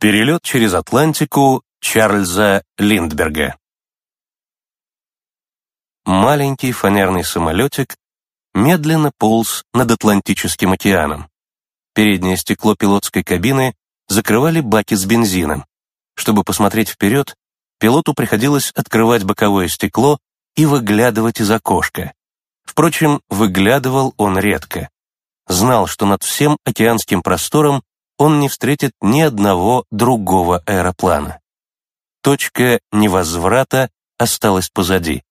Перелет через Атлантику Чарльза Линдберга. Маленький фанерный самолетик медленно полз над Атлантическим океаном. Переднее стекло пилотской кабины закрывали баки с бензином. Чтобы посмотреть вперед, пилоту приходилось открывать боковое стекло и выглядывать из окошка. Впрочем, выглядывал он редко. Знал, что над всем океанским простором он не встретит ни одного другого аэроплана. Точка невозврата осталась позади.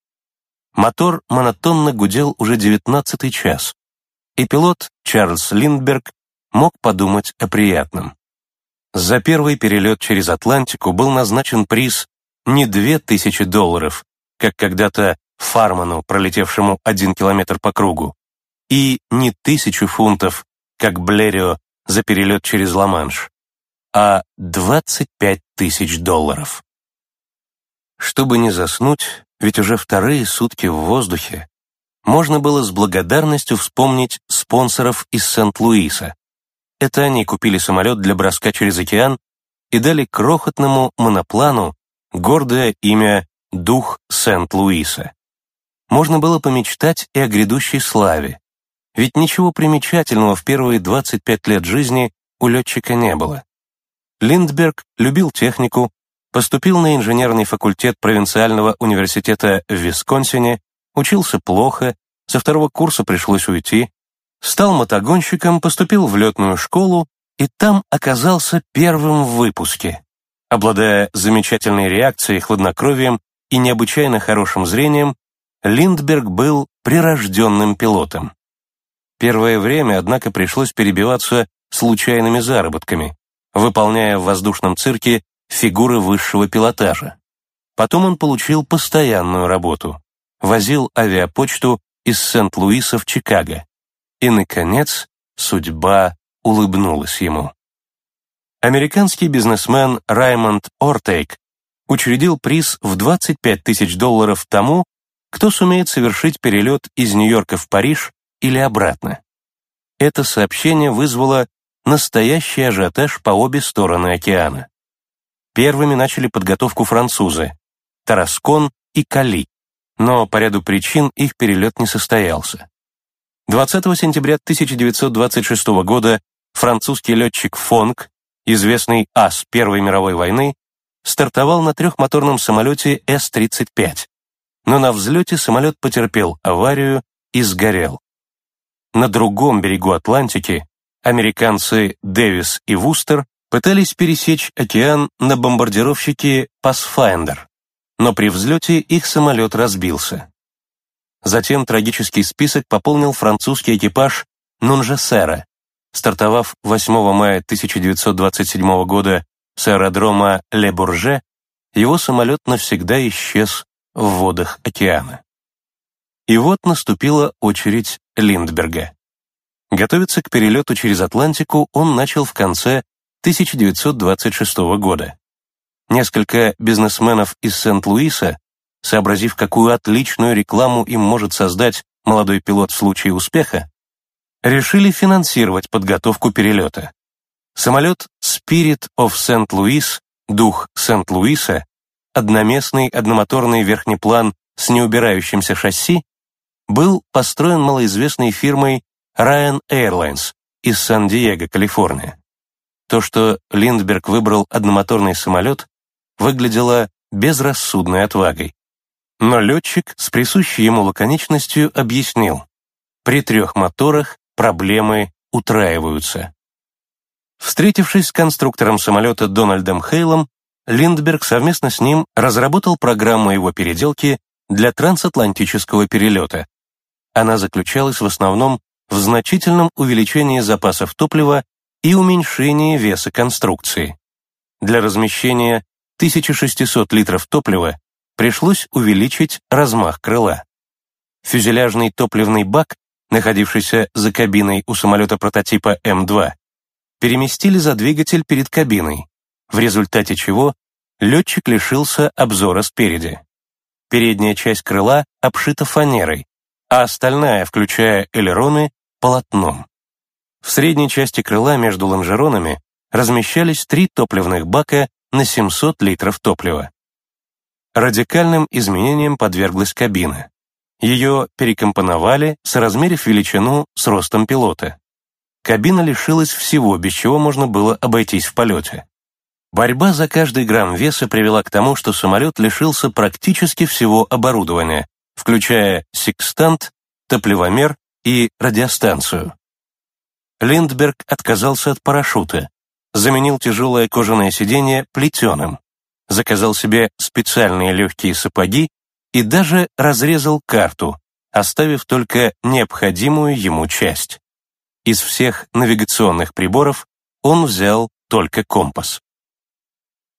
Мотор монотонно гудел уже девятнадцатый час, и пилот Чарльз Линдберг мог подумать о приятном. За первый перелет через Атлантику был назначен приз не две тысячи долларов, как когда-то Фарману, пролетевшему один километр по кругу, и не тысячу фунтов, как Блерио за перелет через Ла-Манш, а 25 тысяч долларов. Чтобы не заснуть, ведь уже вторые сутки в воздухе, можно было с благодарностью вспомнить спонсоров из Сент-Луиса. Это они купили самолет для броска через океан и дали крохотному моноплану гордое имя «Дух Сент-Луиса». Можно было помечтать и о грядущей славе, ведь ничего примечательного в первые 25 лет жизни у летчика не было. Линдберг любил технику, поступил на инженерный факультет провинциального университета в Висконсине, учился плохо, со второго курса пришлось уйти, стал мотогонщиком, поступил в летную школу и там оказался первым в выпуске. Обладая замечательной реакцией, хладнокровием и необычайно хорошим зрением, Линдберг был прирожденным пилотом. Первое время, однако, пришлось перебиваться случайными заработками, выполняя в воздушном цирке фигуры высшего пилотажа. Потом он получил постоянную работу, возил авиапочту из Сент-Луиса в Чикаго. И, наконец, судьба улыбнулась ему. Американский бизнесмен Раймонд Ортейк учредил приз в 25 тысяч долларов тому, кто сумеет совершить перелет из Нью-Йорка в Париж или обратно. Это сообщение вызвало настоящий ажиотаж по обе стороны океана. Первыми начали подготовку французы — Тараскон и Кали, но по ряду причин их перелет не состоялся. 20 сентября 1926 года французский летчик Фонг, известный ас Первой мировой войны, стартовал на трехмоторном самолете С-35, но на взлете самолет потерпел аварию и сгорел. На другом берегу Атлантики американцы Дэвис и Вустер пытались пересечь океан на бомбардировщике Pathfinder, но при взлете их самолет разбился. Затем трагический список пополнил французский экипаж Нунжесера, стартовав 8 мая 1927 года с аэродрома Ле-Бурже, его самолет навсегда исчез в водах океана. И вот наступила очередь Линдберга. Готовиться к перелету через Атлантику он начал в конце 1926 года. Несколько бизнесменов из Сент-Луиса, сообразив, какую отличную рекламу им может создать молодой пилот в случае успеха, решили финансировать подготовку перелета. Самолет Spirit of St. Louis, дух Сент-Луиса, одноместный одномоторный верхнеплан с неубирающимся шасси, был построен малоизвестной фирмой Ryan Airlines из Сан-Диего, Калифорния. То, что Линдберг выбрал одномоторный самолет, выглядело безрассудной отвагой. Но летчик с присущей ему лаконичностью объяснил, при трех моторах проблемы утраиваются. Встретившись с конструктором самолета Дональдом Хейлом, Линдберг совместно с ним разработал программу его переделки для трансатлантического перелета, она заключалась в основном в значительном увеличении запасов топлива и уменьшении веса конструкции. Для размещения 1600 литров топлива пришлось увеличить размах крыла. Фюзеляжный топливный бак, находившийся за кабиной у самолета прототипа М2, переместили за двигатель перед кабиной, в результате чего летчик лишился обзора спереди. Передняя часть крыла обшита фанерой, а остальная, включая элероны, полотном. В средней части крыла между лонжеронами размещались три топливных бака на 700 литров топлива. Радикальным изменениям подверглась кабина. Ее перекомпоновали, соразмерив величину с ростом пилота. Кабина лишилась всего, без чего можно было обойтись в полете. Борьба за каждый грамм веса привела к тому, что самолет лишился практически всего оборудования, включая секстант, топливомер и радиостанцию. Линдберг отказался от парашюта, заменил тяжелое кожаное сиденье плетеным, заказал себе специальные легкие сапоги и даже разрезал карту, оставив только необходимую ему часть. Из всех навигационных приборов он взял только компас.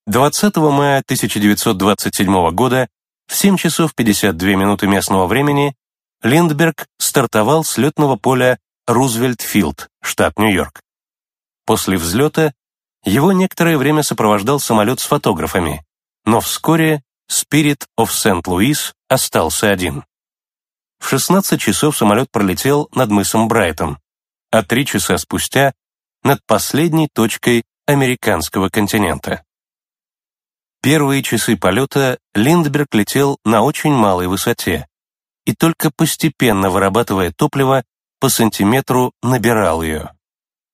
20 мая 1927 года в 7 часов 52 минуты местного времени Линдберг стартовал с летного поля Рузвельт-Филд, штат Нью-Йорк. После взлета его некоторое время сопровождал самолет с фотографами, но вскоре Spirit of St. Louis остался один. В 16 часов самолет пролетел над мысом Брайтон, а три часа спустя — над последней точкой американского континента. Первые часы полета Линдберг летел на очень малой высоте и только постепенно вырабатывая топливо, по сантиметру набирал ее.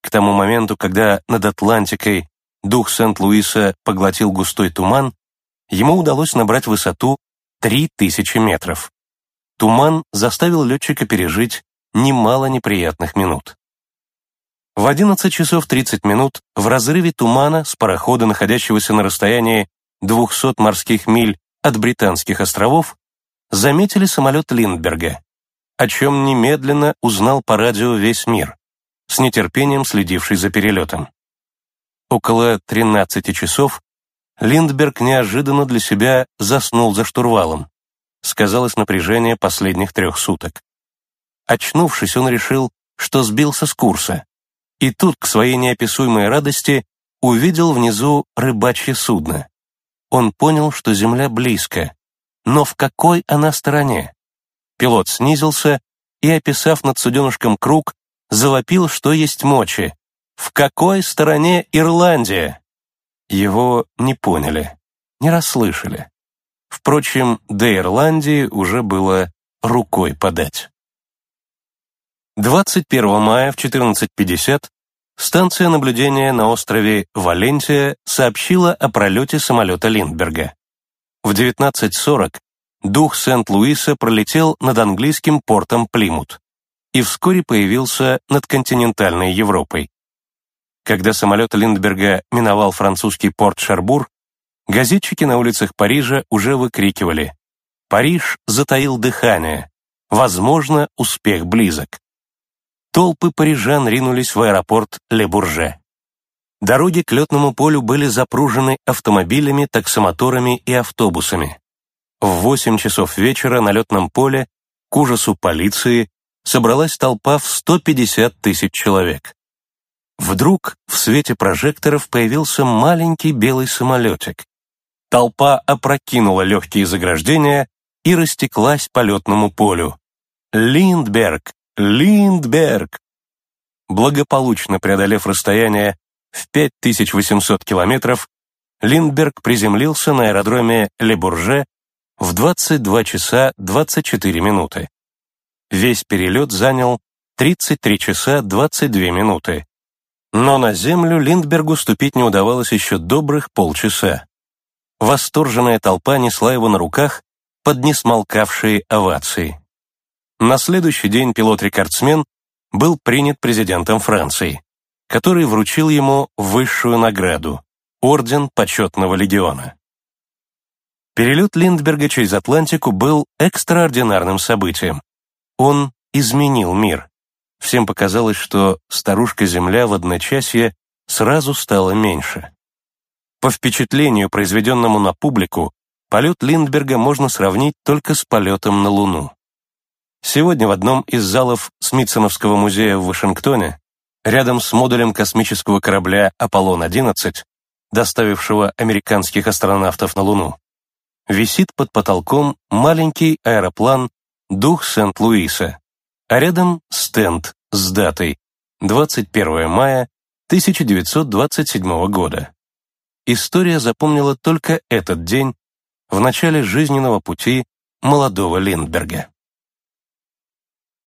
К тому моменту, когда над Атлантикой дух Сент-Луиса поглотил густой туман, ему удалось набрать высоту 3000 метров. Туман заставил летчика пережить немало неприятных минут. В 11 часов 30 минут в разрыве тумана с парохода, находящегося на расстоянии 200 морских миль от Британских островов, заметили самолет Линдберга, о чем немедленно узнал по радио весь мир, с нетерпением следивший за перелетом. Около 13 часов Линдберг неожиданно для себя заснул за штурвалом. Сказалось напряжение последних трех суток. Очнувшись, он решил, что сбился с курса. И тут, к своей неописуемой радости, увидел внизу рыбачье судно он понял, что Земля близко. Но в какой она стороне? Пилот снизился и, описав над суденышком круг, завопил, что есть мочи. В какой стороне Ирландия? Его не поняли, не расслышали. Впрочем, до Ирландии уже было рукой подать. 21 мая в 14.50 станция наблюдения на острове Валентия сообщила о пролете самолета Линдберга. В 19.40 дух Сент-Луиса пролетел над английским портом Плимут и вскоре появился над континентальной Европой. Когда самолет Линдберга миновал французский порт Шарбур, газетчики на улицах Парижа уже выкрикивали «Париж затаил дыхание! Возможно, успех близок!» Толпы парижан ринулись в аэропорт Ле-Бурже. Дороги к летному полю были запружены автомобилями, таксомоторами и автобусами. В 8 часов вечера на летном поле, к ужасу полиции, собралась толпа в 150 тысяч человек. Вдруг в свете прожекторов появился маленький белый самолетик. Толпа опрокинула легкие заграждения и растеклась по летному полю. Линдберг, Линдберг! Благополучно преодолев расстояние в 5800 километров, Линдберг приземлился на аэродроме Лебурже в 22 часа 24 минуты. Весь перелет занял 33 часа 22 минуты. Но на землю Линдбергу ступить не удавалось еще добрых полчаса. Восторженная толпа несла его на руках под несмолкавшие овации. На следующий день пилот-рекордсмен был принят президентом Франции, который вручил ему высшую награду – Орден Почетного Легиона. Перелет Линдберга через Атлантику был экстраординарным событием. Он изменил мир. Всем показалось, что старушка-Земля в одночасье сразу стала меньше. По впечатлению, произведенному на публику, полет Линдберга можно сравнить только с полетом на Луну. Сегодня в одном из залов Смитсоновского музея в Вашингтоне, рядом с модулем космического корабля «Аполлон-11», доставившего американских астронавтов на Луну, висит под потолком маленький аэроплан «Дух Сент-Луиса», а рядом стенд с датой 21 мая 1927 года. История запомнила только этот день в начале жизненного пути молодого Линдберга.